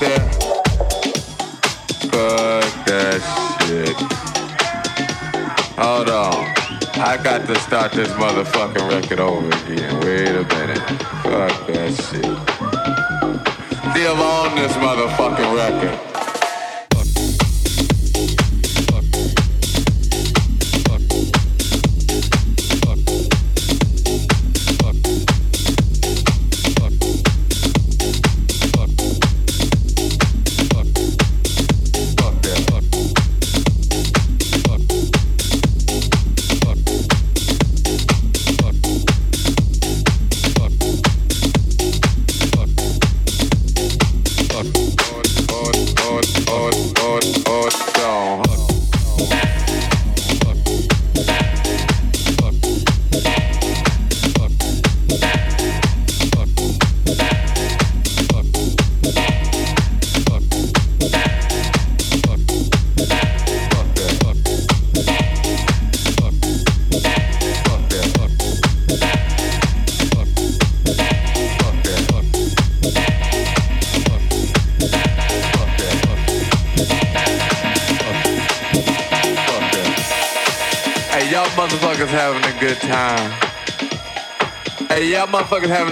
That. Fuck that shit. Hold on. I got to start this motherfucking record over again. Wait a minute. Fuck that shit. Still on this motherfucking record.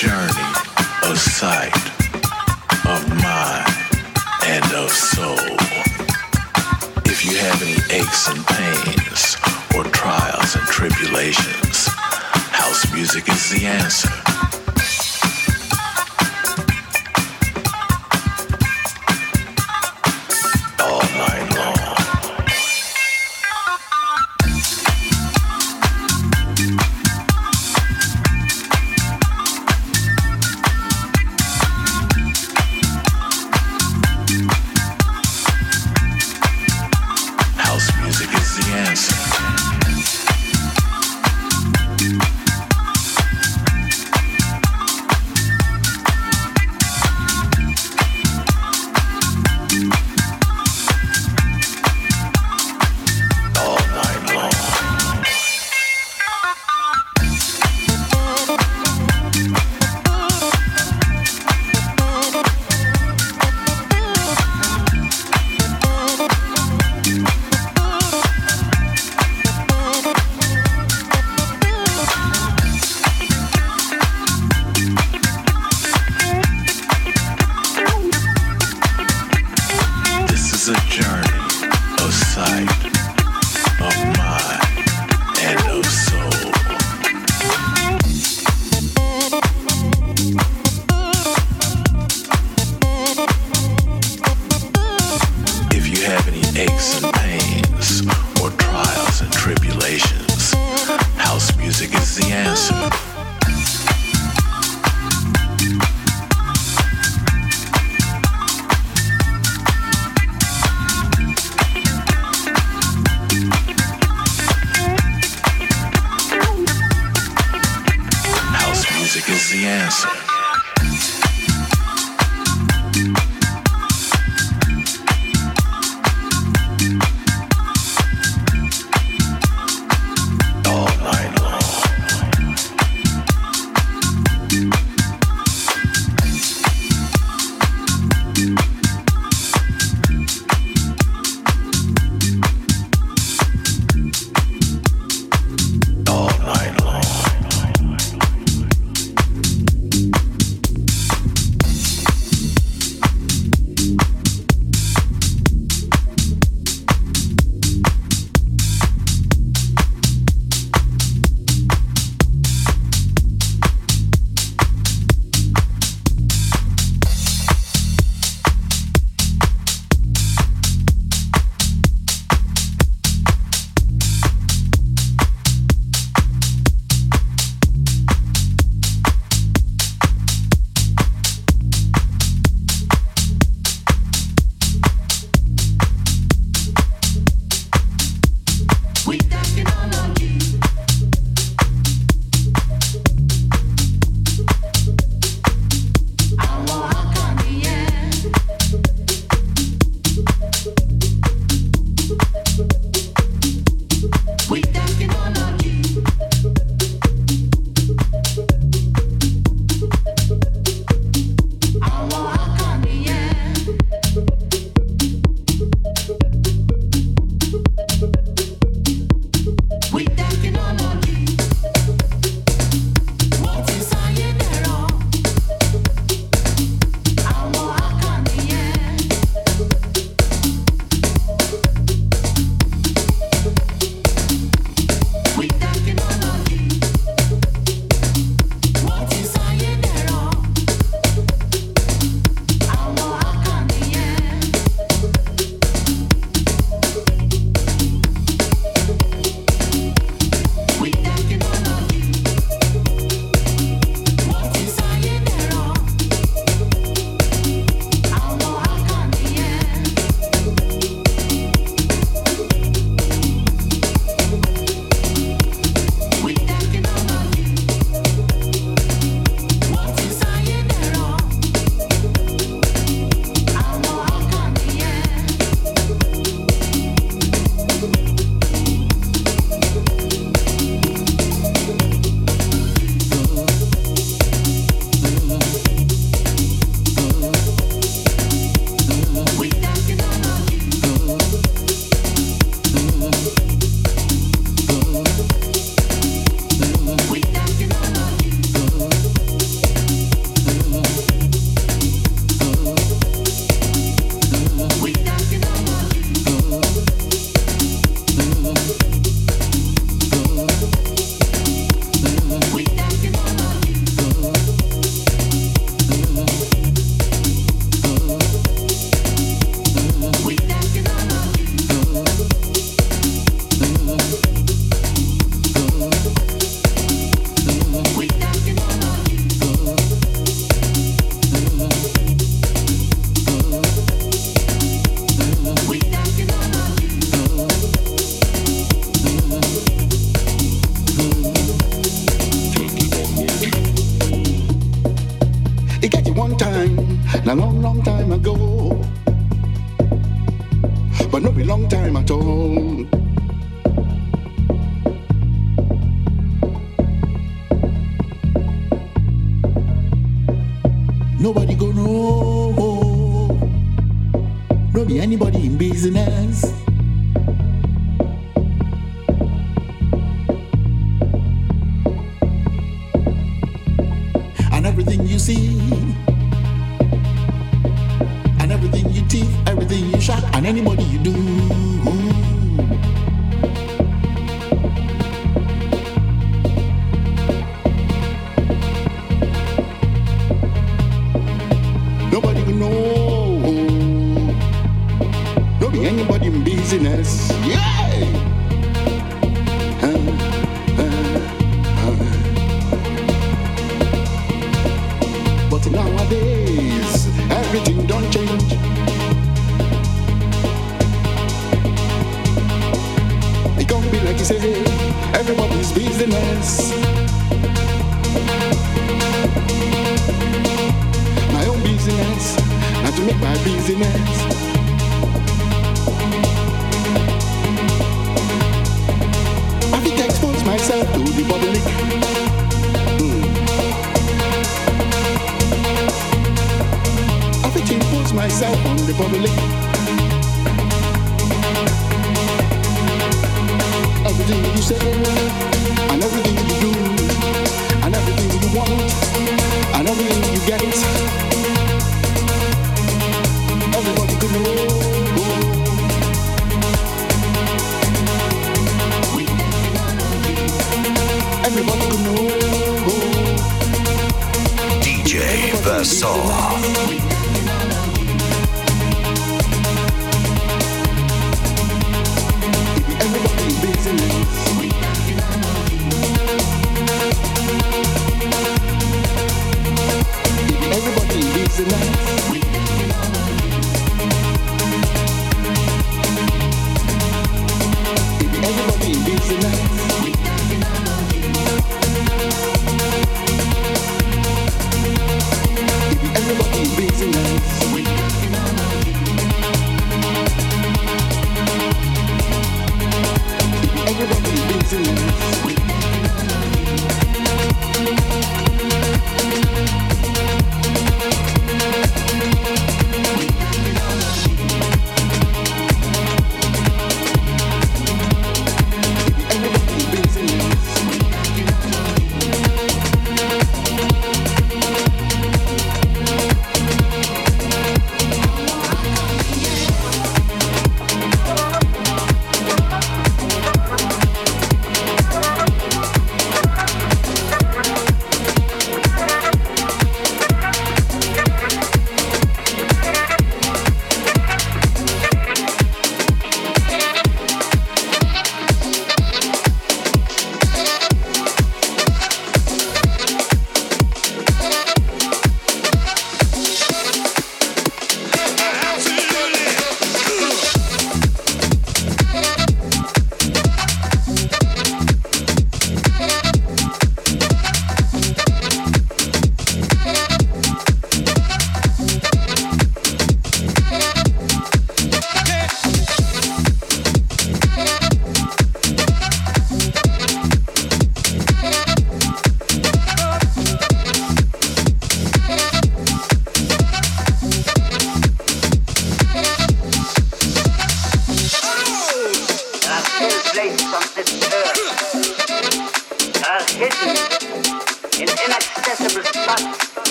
journey of sight, of mind, and of soul. If you have any aches and pains or trials and tribulations, house music is the answer. Say,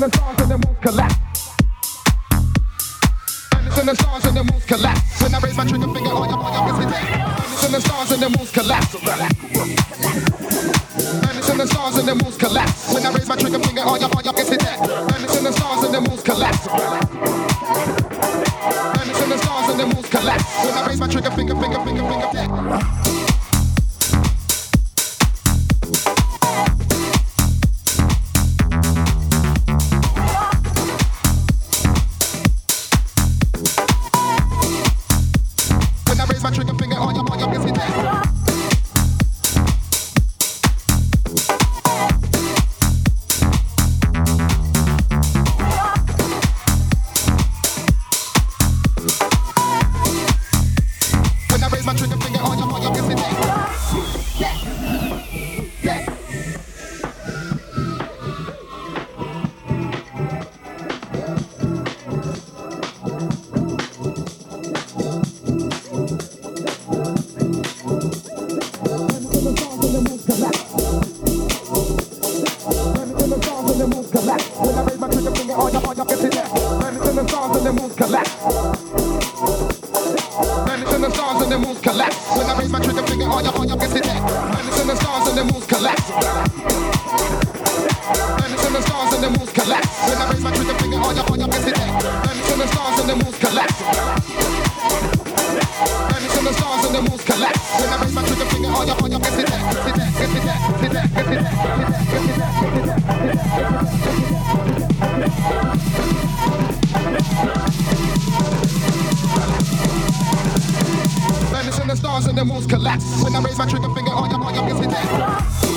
the stars and the moon collapse. Planets in the stars and the moon collapse. When I raise my trigger finger, all your, all your me Planets in the stars and the moon collapse. Planets in the stars and the moon collapse. When I raise my trigger finger, all your, all your me Planets in the stars and the moon collapse. Planets in the stars and the moon collapse. When I raise my trigger finger, finger, finger, finger, finger. and the walls collapse. When I raise my trigger finger, all your boy, your biscuit dead.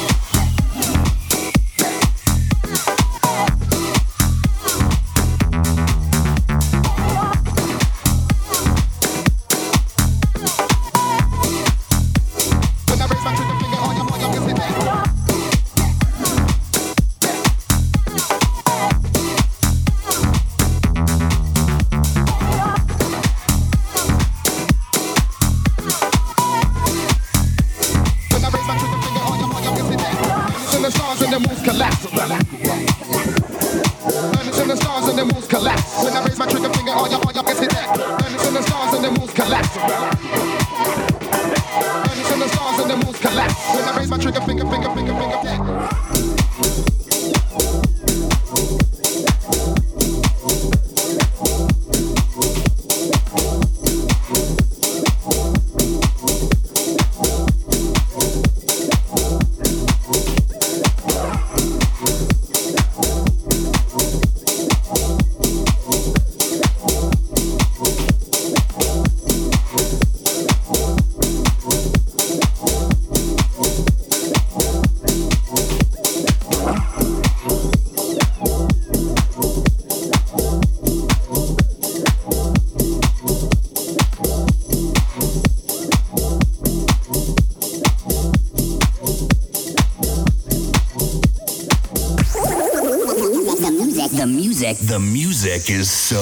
The music is so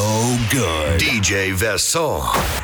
good. DJ Vesson.